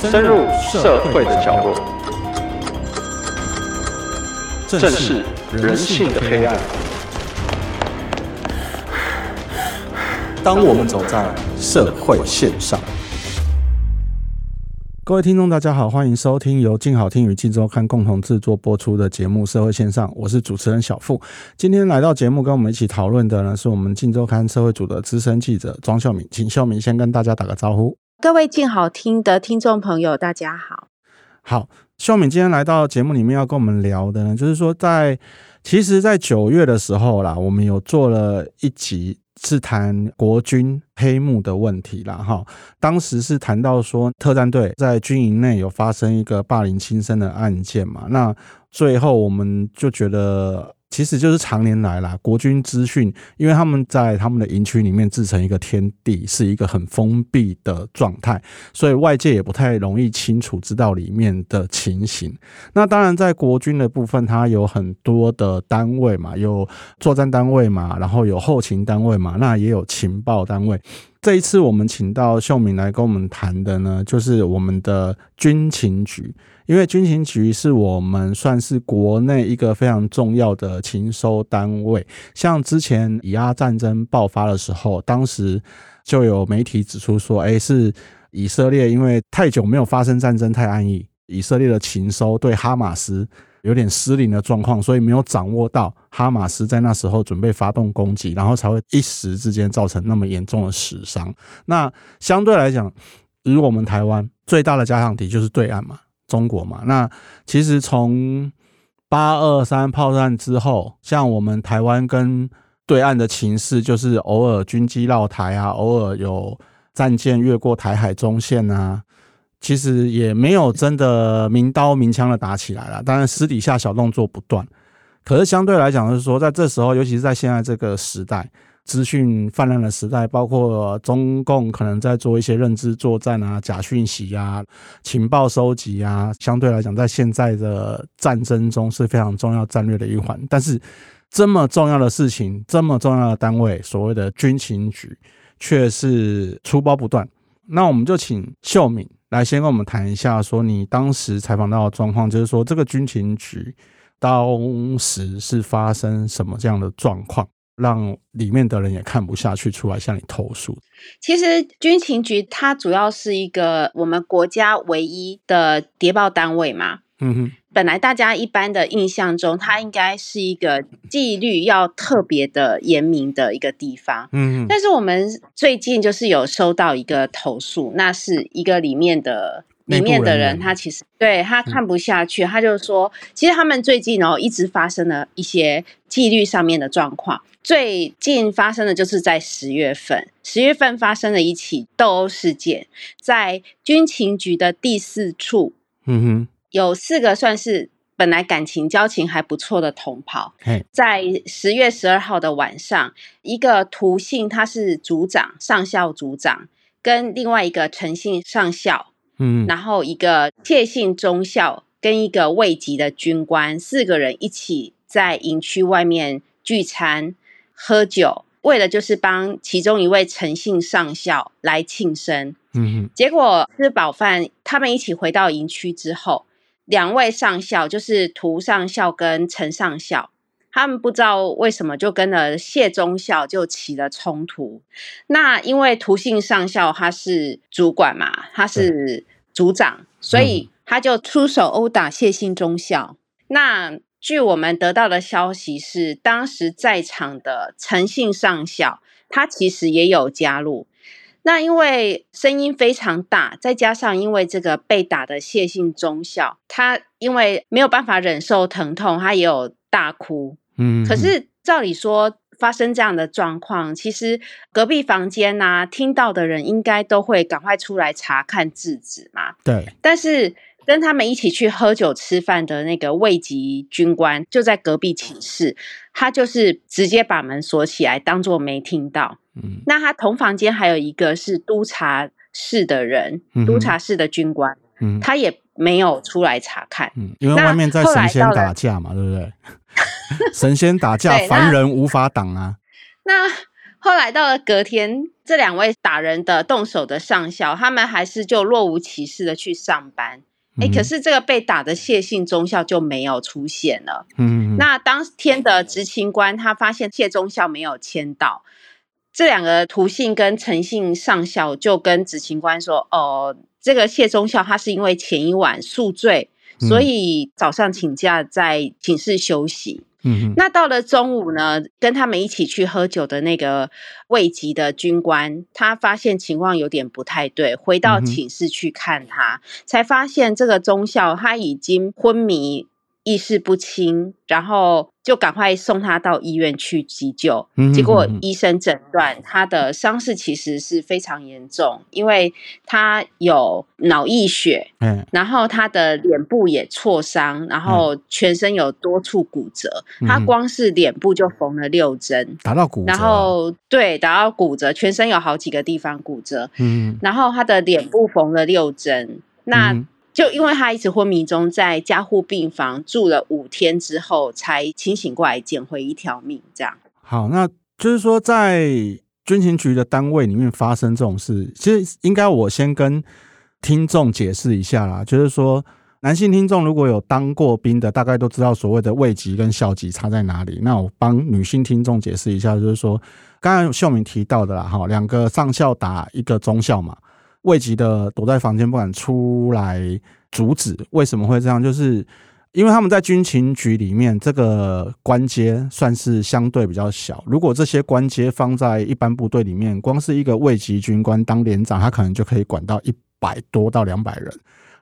深入社会的角落，正视人性的黑暗。当我们走在社会线上，各位听众，大家好，欢迎收听由静好听与镜周刊共同制作播出的节目《社会线上》，我是主持人小富。今天来到节目跟我们一起讨论的呢，是我们镜周刊社会组的资深记者庄秀敏，请秀敏先跟大家打个招呼。各位静好听的听众朋友，大家好。好，秀敏今天来到节目里面要跟我们聊的呢，就是说在其实，在九月的时候啦，我们有做了一集是谈国军黑幕的问题啦。哈。当时是谈到说特战队在军营内有发生一个霸凌轻生的案件嘛，那最后我们就觉得。其实就是常年来啦，国军资讯，因为他们在他们的营区里面自成一个天地，是一个很封闭的状态，所以外界也不太容易清楚知道里面的情形。那当然，在国军的部分，它有很多的单位嘛，有作战单位嘛，然后有后勤单位嘛，那也有情报单位。这一次我们请到秀敏来跟我们谈的呢，就是我们的军情局。因为军情局是我们算是国内一个非常重要的情收单位，像之前以阿战争爆发的时候，当时就有媒体指出说，哎，是以色列因为太久没有发生战争，太安逸，以色列的情收对哈马斯有点失灵的状况，所以没有掌握到哈马斯在那时候准备发动攻击，然后才会一时之间造成那么严重的死伤。那相对来讲，以我们台湾最大的假想敌就是对岸嘛。中国嘛，那其实从八二三炮战之后，像我们台湾跟对岸的情势，就是偶尔军机绕台啊，偶尔有战舰越过台海中线啊，其实也没有真的明刀明枪的打起来了，当然私底下小动作不断。可是相对来讲，就是说在这时候，尤其是在现在这个时代。资讯泛滥的时代，包括中共可能在做一些认知作战啊、假讯息啊、情报收集啊，相对来讲，在现在的战争中是非常重要战略的一环。但是，这么重要的事情，这么重要的单位，所谓的军情局，却是出包不断。那我们就请秀敏来先跟我们谈一下，说你当时采访到的状况，就是说这个军情局当时是发生什么这样的状况？让里面的人也看不下去，出来向你投诉。其实军情局它主要是一个我们国家唯一的谍报单位嘛。嗯哼。本来大家一般的印象中，它应该是一个纪律要特别的严明的一个地方。嗯哼。但是我们最近就是有收到一个投诉，那是一个里面的。里面的人，他其实对他看不下去，他就说，其实他们最近哦一直发生了一些纪律上面的状况。最近发生的就是在十月份，十月份发生了一起斗殴事件，在军情局的第四处，嗯哼，有四个算是本来感情交情还不错的同袍，在十月十二号的晚上，一个涂姓他是组长，上校组长，跟另外一个陈姓上校。嗯，然后一个谢姓中校跟一个尉级的军官，四个人一起在营区外面聚餐喝酒，为了就是帮其中一位陈姓上校来庆生。嗯哼，结果吃饱饭，他们一起回到营区之后，两位上校就是涂上校跟陈上校，他们不知道为什么就跟了谢中校就起了冲突。那因为涂姓上校他是主管嘛，他是。组长，所以他就出手殴打谢姓中校。那据我们得到的消息是，当时在场的陈姓上校，他其实也有加入。那因为声音非常大，再加上因为这个被打的谢姓中校，他因为没有办法忍受疼痛，他也有大哭。嗯，可是照理说。发生这样的状况，其实隔壁房间呐、啊，听到的人应该都会赶快出来查看制止嘛。对。但是跟他们一起去喝酒吃饭的那个尉级军官就在隔壁寝室，他就是直接把门锁起来，当做没听到。嗯。那他同房间还有一个是督察室的人，嗯、督察室的军官，嗯，他也没有出来查看，嗯，因为外面在神仙打架嘛，对不对？神仙打架，凡人无法挡啊。那后来到了隔天，这两位打人的动手的上校，他们还是就若无其事的去上班。哎、嗯，可是这个被打的谢姓中校就没有出现了。嗯，那当天的执勤官他发现谢中校没有签到，这两个涂姓跟陈姓上校就跟执勤官说：“哦，这个谢中校他是因为前一晚宿醉，所以早上请假在寝室休息。”嗯，那到了中午呢，跟他们一起去喝酒的那个卫籍的军官，他发现情况有点不太对，回到寝室去看他，才发现这个中校他已经昏迷。意识不清，然后就赶快送他到医院去急救。嗯、结果医生诊断他的伤势其实是非常严重，因为他有脑溢血，嗯，然后他的脸部也挫伤，然后全身有多处骨折。嗯、他光是脸部就缝了六针，打到骨折。然后对，打到骨折，全身有好几个地方骨折。嗯，然后他的脸部缝了六针。那。嗯就因为他一直昏迷中，在加护病房住了五天之后，才清醒过来，捡回一条命。这样。好，那就是说，在军情局的单位里面发生这种事，其实应该我先跟听众解释一下啦。就是说，男性听众如果有当过兵的，大概都知道所谓的位级跟校级差在哪里。那我帮女性听众解释一下，就是说，刚刚秀敏提到的啦，哈，两个上校打一个中校嘛。尉级的躲在房间不敢出来阻止，为什么会这样？就是因为他们在军情局里面，这个官阶算是相对比较小。如果这些官阶放在一般部队里面，光是一个尉级军官当连长，他可能就可以管到一百多到两百人；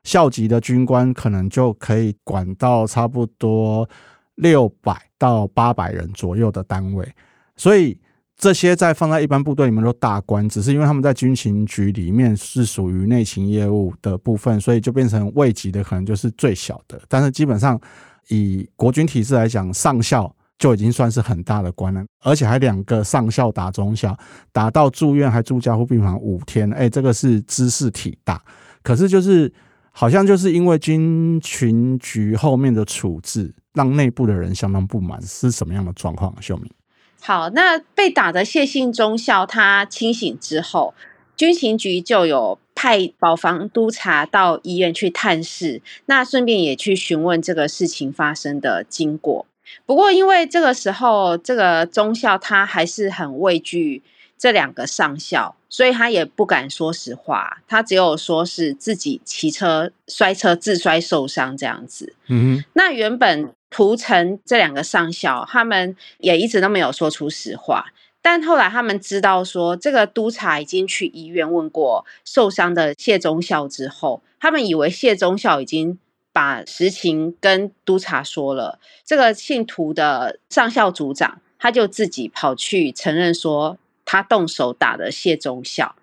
校级的军官可能就可以管到差不多六百到八百人左右的单位，所以。这些在放在一般部队里面都大官，只是因为他们在军情局里面是属于内勤业务的部分，所以就变成尉级的可能就是最小的。但是基本上以国军体制来讲，上校就已经算是很大的官了，而且还两个上校打中校，打到住院还住加护病房五天，哎，这个是知识体大。可是就是好像就是因为军情局后面的处置，让内部的人相当不满，是什么样的状况？秀敏。好，那被打的谢姓中校他清醒之后，军情局就有派保防督察到医院去探视，那顺便也去询问这个事情发生的经过。不过因为这个时候这个中校他还是很畏惧这两个上校，所以他也不敢说实话，他只有说是自己骑车摔车自摔受伤这样子。嗯哼，那原本。屠城这两个上校，他们也一直都没有说出实话。但后来他们知道说，这个督察已经去医院问过受伤的谢中校之后，他们以为谢中校已经把实情跟督察说了。这个姓涂的上校组长，他就自己跑去承认说，他动手打的谢中校。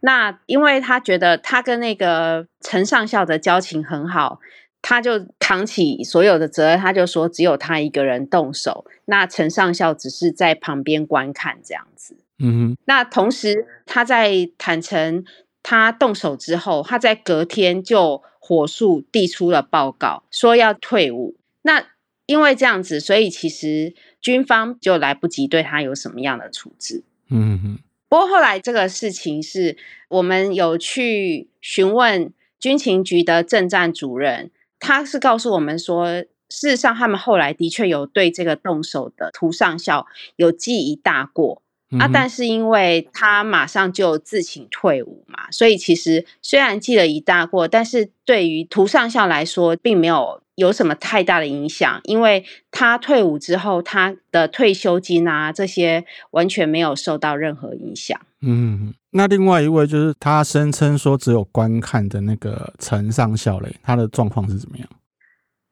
那因为他觉得他跟那个陈上校的交情很好。他就扛起所有的责任，他就说只有他一个人动手，那陈上校只是在旁边观看这样子。嗯哼。那同时他在坦诚他动手之后，他在隔天就火速递出了报告，说要退伍。那因为这样子，所以其实军方就来不及对他有什么样的处置。嗯哼。不过后来这个事情是我们有去询问军情局的政战主任。他是告诉我们说，事实上他们后来的确有对这个动手的涂上校有记一大过、嗯、啊，但是因为他马上就自请退伍嘛，所以其实虽然记了一大过，但是对于涂上校来说，并没有有什么太大的影响，因为他退伍之后，他的退休金啊这些完全没有受到任何影响。嗯，那另外一位就是他声称说只有观看的那个陈上校嘞，他的状况是怎么样？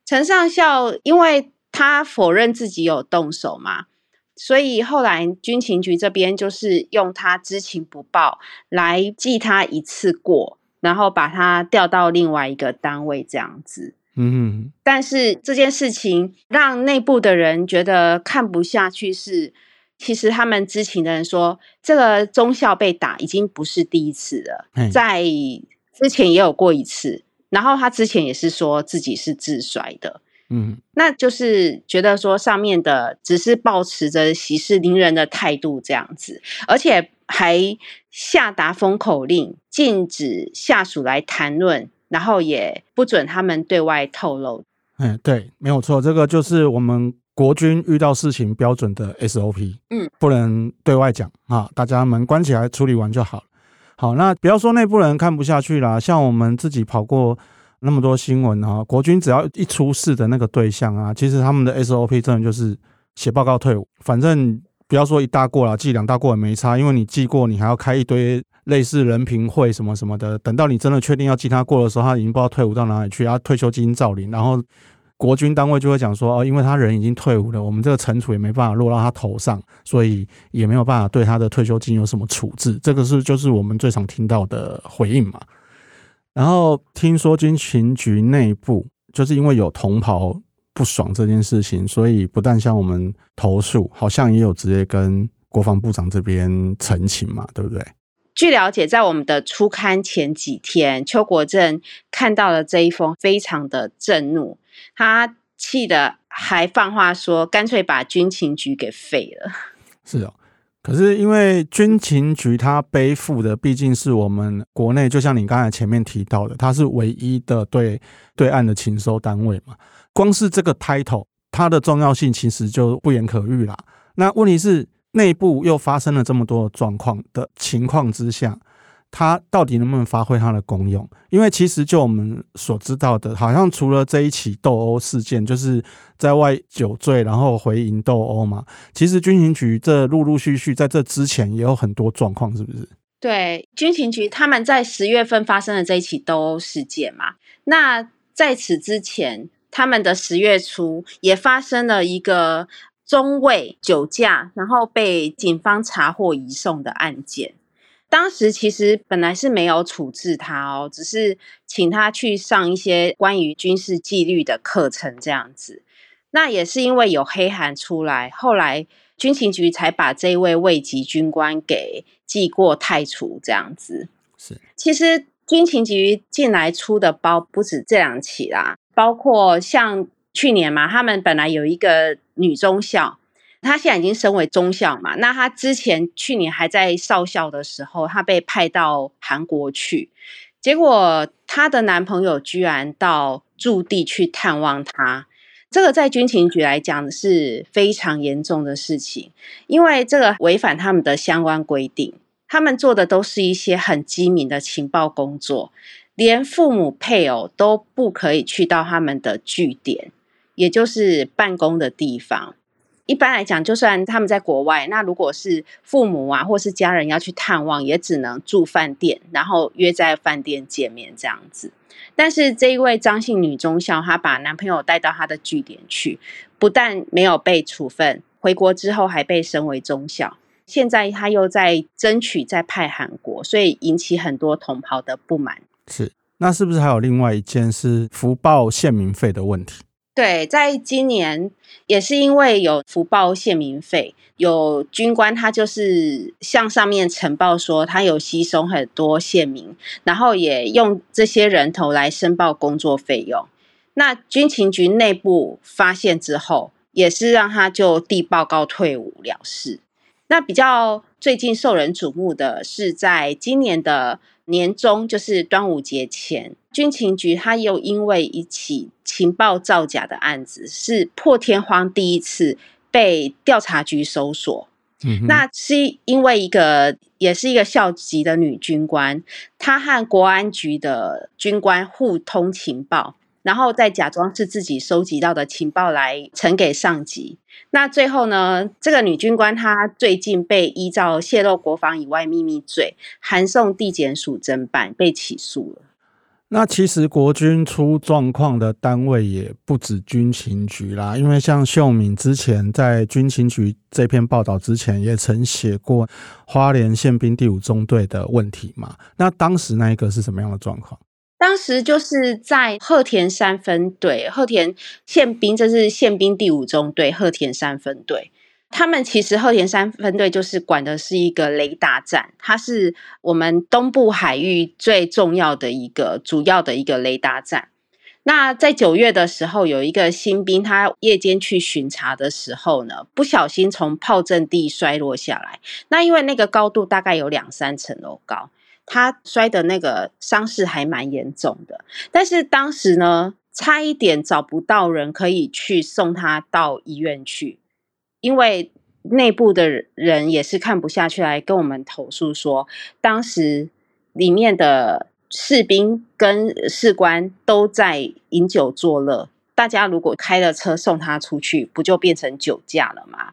陈上校因为他否认自己有动手嘛，所以后来军情局这边就是用他知情不报来记他一次过，然后把他调到另外一个单位这样子。嗯，但是这件事情让内部的人觉得看不下去是。其实他们知情的人说，这个中校被打已经不是第一次了，在之前也有过一次。然后他之前也是说自己是自摔的，嗯，那就是觉得说上面的只是抱持着息事宁人的态度这样子，而且还下达封口令，禁止下属来谈论，然后也不准他们对外透露。嗯，对，没有错，这个就是我们国军遇到事情标准的 SOP。嗯，不能对外讲啊，大家门关起来处理完就好。好，那不要说内部人看不下去啦，像我们自己跑过。那么多新闻啊，国军只要一出事的那个对象啊，其实他们的 SOP 真的就是写报告退伍。反正不要说一大过了，记两大过也没差，因为你记过，你还要开一堆类似人评会什么什么的。等到你真的确定要记他过的时候，他已经不知道退伍到哪里去，他退休金照领。然后国军单位就会讲说，哦，因为他人已经退伍了，我们这个惩处也没办法落到他头上，所以也没有办法对他的退休金有什么处置。这个是就是我们最常听到的回应嘛。然后听说军情局内部就是因为有同袍不爽这件事情，所以不但向我们投诉，好像也有直接跟国防部长这边陈情嘛，对不对？据了解，在我们的初刊前几天，邱国正看到了这一封，非常的震怒，他气得还放话说，干脆把军情局给废了。是哦。可是因为军情局它背负的毕竟是我们国内，就像你刚才前面提到的，它是唯一的对对岸的情收单位嘛。光是这个 title，它的重要性其实就不言可喻啦。那问题是内部又发生了这么多状况的情况之下。它到底能不能发挥它的功用？因为其实就我们所知道的，好像除了这一起斗殴事件，就是在外酒醉然后回营斗殴嘛。其实军情局这陆陆续续在这之前也有很多状况，是不是？对，军情局他们在十月份发生了这一起斗殴事件嘛。那在此之前，他们的十月初也发生了一个中尉酒驾，然后被警方查获移送的案件。当时其实本来是没有处置他哦，只是请他去上一些关于军事纪律的课程这样子。那也是因为有黑函出来，后来军情局才把这位位级军官给记过太除这样子。是，其实军情局进来出的包不止这两起啦，包括像去年嘛，他们本来有一个女中校。他现在已经升为中校嘛，那他之前去年还在少校的时候，他被派到韩国去，结果他的男朋友居然到驻地去探望他，这个在军情局来讲是非常严重的事情，因为这个违反他们的相关规定，他们做的都是一些很机密的情报工作，连父母配偶都不可以去到他们的据点，也就是办公的地方。一般来讲，就算他们在国外，那如果是父母啊，或是家人要去探望，也只能住饭店，然后约在饭店见面这样子。但是这一位张姓女中校，她把男朋友带到她的据点去，不但没有被处分，回国之后还被升为中校。现在她又在争取再派韩国，所以引起很多同袍的不满。是，那是不是还有另外一件是福报献民费的问题？对，在今年也是因为有福报献民费，有军官他就是向上面呈报说他有吸收很多县民，然后也用这些人头来申报工作费用。那军情局内部发现之后，也是让他就递报告退伍了事。那比较最近受人瞩目的是，在今年的年中，就是端午节前。军情局他又因为一起情报造假的案子，是破天荒第一次被调查局搜索。嗯，那是因为一个也是一个校级的女军官，她和国安局的军官互通情报，然后再假装是自己收集到的情报来呈给上级。那最后呢，这个女军官她最近被依照泄露国防以外秘密罪，函送地检署侦办，被起诉了。那其实国军出状况的单位也不止军情局啦，因为像秀敏之前在军情局这篇报道之前，也曾写过花莲宪兵第五中队的问题嘛。那当时那一个是什么样的状况？当时就是在鹤田三分队，鹤田宪兵，这是宪兵第五中队鹤田三分队。他们其实鹤田三分队就是管的是一个雷达站，它是我们东部海域最重要的一个主要的一个雷达站。那在九月的时候，有一个新兵，他夜间去巡查的时候呢，不小心从炮阵地摔落下来。那因为那个高度大概有两三层楼高，他摔的那个伤势还蛮严重的。但是当时呢，差一点找不到人可以去送他到医院去，因为内部的人也是看不下去，来跟我们投诉说，当时里面的。士兵跟士官都在饮酒作乐，大家如果开了车送他出去，不就变成酒驾了吗？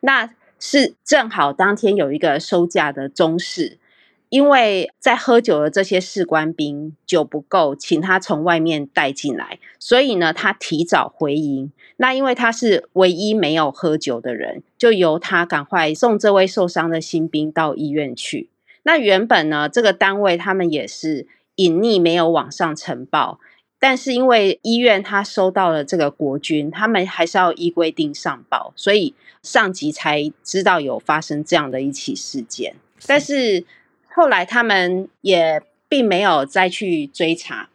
那是正好当天有一个收假的中士，因为在喝酒的这些士官兵酒不够，请他从外面带进来，所以呢，他提早回营。那因为他是唯一没有喝酒的人，就由他赶快送这位受伤的新兵到医院去。那原本呢，这个单位他们也是。隐匿没有往上呈报，但是因为医院他收到了这个国军，他们还是要依规定上报，所以上级才知道有发生这样的一起事件。但是后来他们也并没有再去追查，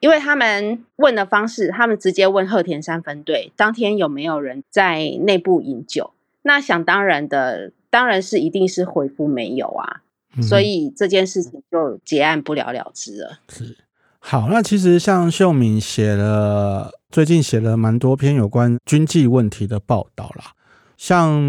因为他们问的方式，他们直接问鹤田三分队当天有没有人在内部饮酒，那想当然的，当然是一定是回复没有啊。所以这件事情就结案不了了之了。是，好，那其实像秀敏写了，最近写了蛮多篇有关军纪问题的报道啦，像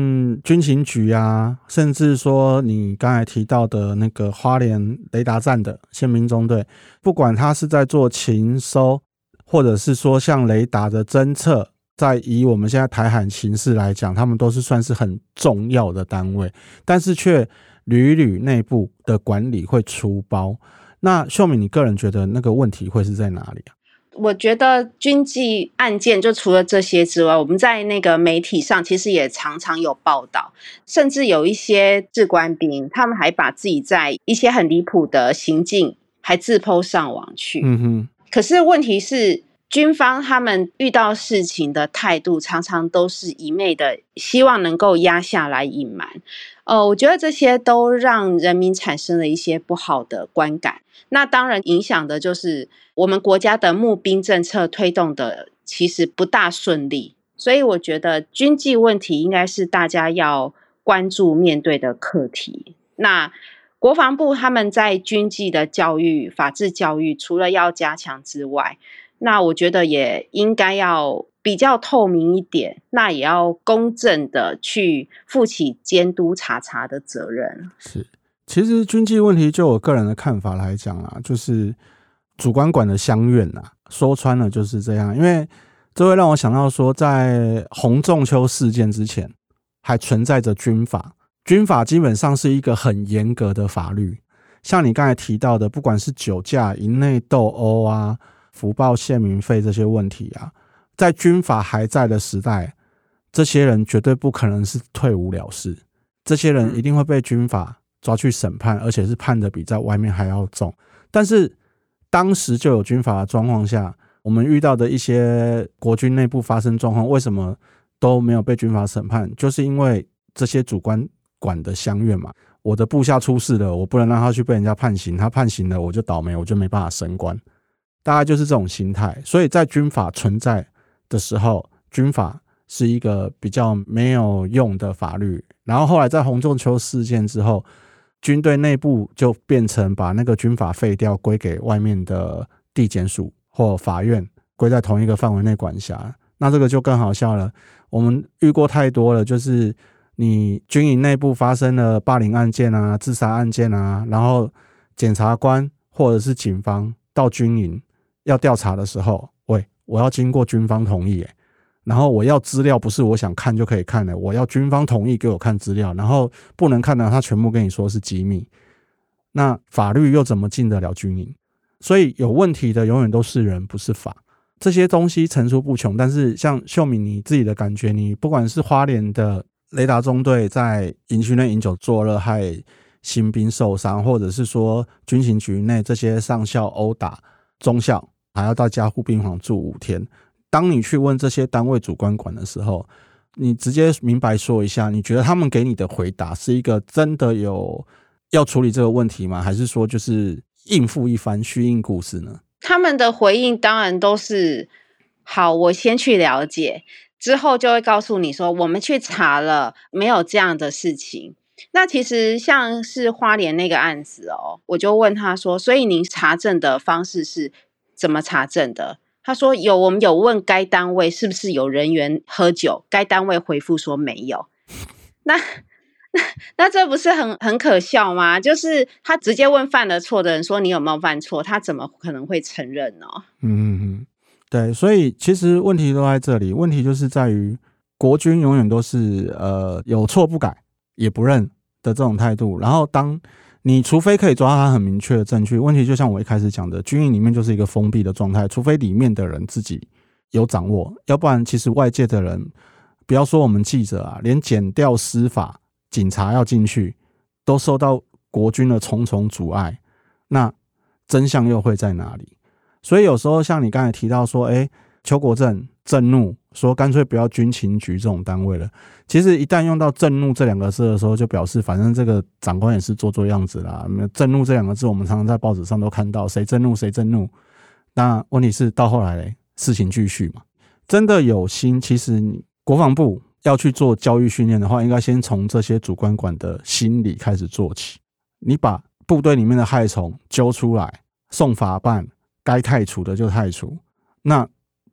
军情局啊，甚至说你刚才提到的那个花莲雷达站的宪兵中队，不管他是在做情搜，或者是说像雷达的侦测，在以我们现在台海形势来讲，他们都是算是很重要的单位，但是却。屡屡内部的管理会出包，那秀敏，你个人觉得那个问题会是在哪里啊？我觉得军纪案件就除了这些之外，我们在那个媒体上其实也常常有报道，甚至有一些士官兵，他们还把自己在一些很离谱的行径还自 po 上网去。嗯哼。可是问题是，军方他们遇到事情的态度常常都是一昧的，希望能够压下来隐瞒。呃，我觉得这些都让人民产生了一些不好的观感。那当然影响的就是我们国家的募兵政策推动的其实不大顺利。所以我觉得军纪问题应该是大家要关注面对的课题。那国防部他们在军纪的教育、法治教育，除了要加强之外，那我觉得也应该要。比较透明一点，那也要公正的去负起监督查查的责任。是，其实军纪问题，就我个人的看法来讲啊，就是主管管的相愿呐，说穿了就是这样。因为这会让我想到说，在洪仲丘事件之前，还存在着军法，军法基本上是一个很严格的法律。像你刚才提到的，不管是酒驾、营内斗殴啊、福报县民费这些问题啊。在军阀还在的时代，这些人绝对不可能是退伍了事，这些人一定会被军阀抓去审判，而且是判的比在外面还要重。但是当时就有军阀的状况下，我们遇到的一些国军内部发生状况，为什么都没有被军阀审判？就是因为这些主官管的乡愿嘛，我的部下出事了，我不能让他去被人家判刑，他判刑了我就倒霉，我就没办法升官，大概就是这种心态。所以在军法存在的时候，军法是一个比较没有用的法律。然后后来在洪仲丘事件之后，军队内部就变成把那个军法废掉，归给外面的地检署或法院归在同一个范围内管辖。那这个就更好笑了。我们遇过太多了，就是你军营内部发生了霸凌案件啊、自杀案件啊，然后检察官或者是警方到军营要调查的时候，喂。我要经过军方同意，然后我要资料不是我想看就可以看的，我要军方同意给我看资料，然后不能看的他全部跟你说是机密。那法律又怎么进得了军营？所以有问题的永远都是人，不是法。这些东西层出不穷，但是像秀敏你自己的感觉，你不管是花莲的雷达中队在营区内饮酒作乐害新兵受伤，或者是说军情局内这些上校殴打中校。还要到加护病房住五天。当你去问这些单位主管管的时候，你直接明白说一下，你觉得他们给你的回答是一个真的有要处理这个问题吗？还是说就是应付一番虚应故事呢？他们的回应当然都是好，我先去了解，之后就会告诉你说，我们去查了，没有这样的事情。那其实像是花莲那个案子哦，我就问他说，所以您查证的方式是怎么查证的？他说有，我们有问该单位是不是有人员喝酒，该单位回复说没有。那那那这不是很很可笑吗？就是他直接问犯了错的人说，你有没有犯错？他怎么可能会承认呢？嗯嗯嗯，对，所以其实问题都在这里，问题就是在于国军永远都是呃有错不改，也不认。的这种态度，然后当你除非可以抓到他很明确的证据，问题就像我一开始讲的，军营里面就是一个封闭的状态，除非里面的人自己有掌握，要不然其实外界的人，不要说我们记者啊，连检调司法、警察要进去，都受到国军的重重阻碍，那真相又会在哪里？所以有时候像你刚才提到说，哎，邱国正震怒。说干脆不要军情局这种单位了。其实一旦用到“震怒”这两个字的时候，就表示反正这个长官也是做做样子啦。“震怒”这两个字，我们常常在报纸上都看到，谁震怒谁震怒。那问题是到后来嘞，事情继续嘛。真的有心，其实你国防部要去做教育训练的话，应该先从这些主管管的心理开始做起。你把部队里面的害虫揪出来，送法办，该汰除的就汰除。那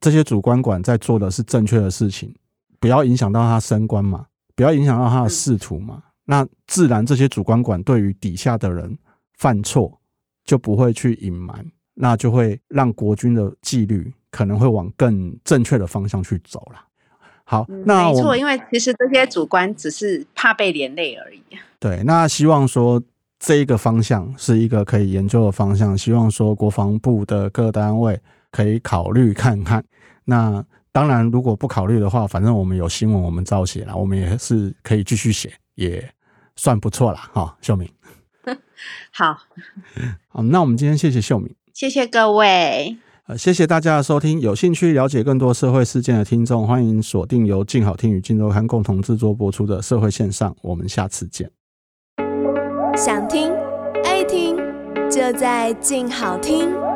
这些主官管在做的是正确的事情，不要影响到他升官嘛，不要影响到他的仕途嘛。那自然这些主官管对于底下的人犯错就不会去隐瞒，那就会让国军的纪律可能会往更正确的方向去走了。好，那没错，因为其实这些主观只是怕被连累而已。对，那希望说这一个方向是一个可以研究的方向，希望说国防部的各单位可以考虑看看。那当然，如果不考虑的话，反正我们有新闻，我们照写了，我们也是可以继续写，也算不错了哈。秀敏，好，好，那我们今天谢谢秀敏，谢谢各位，呃，谢谢大家的收听。有兴趣了解更多社会事件的听众，欢迎锁定由静好听与静周刊共同制作播出的社会线上。我们下次见。想听爱听，就在静好听。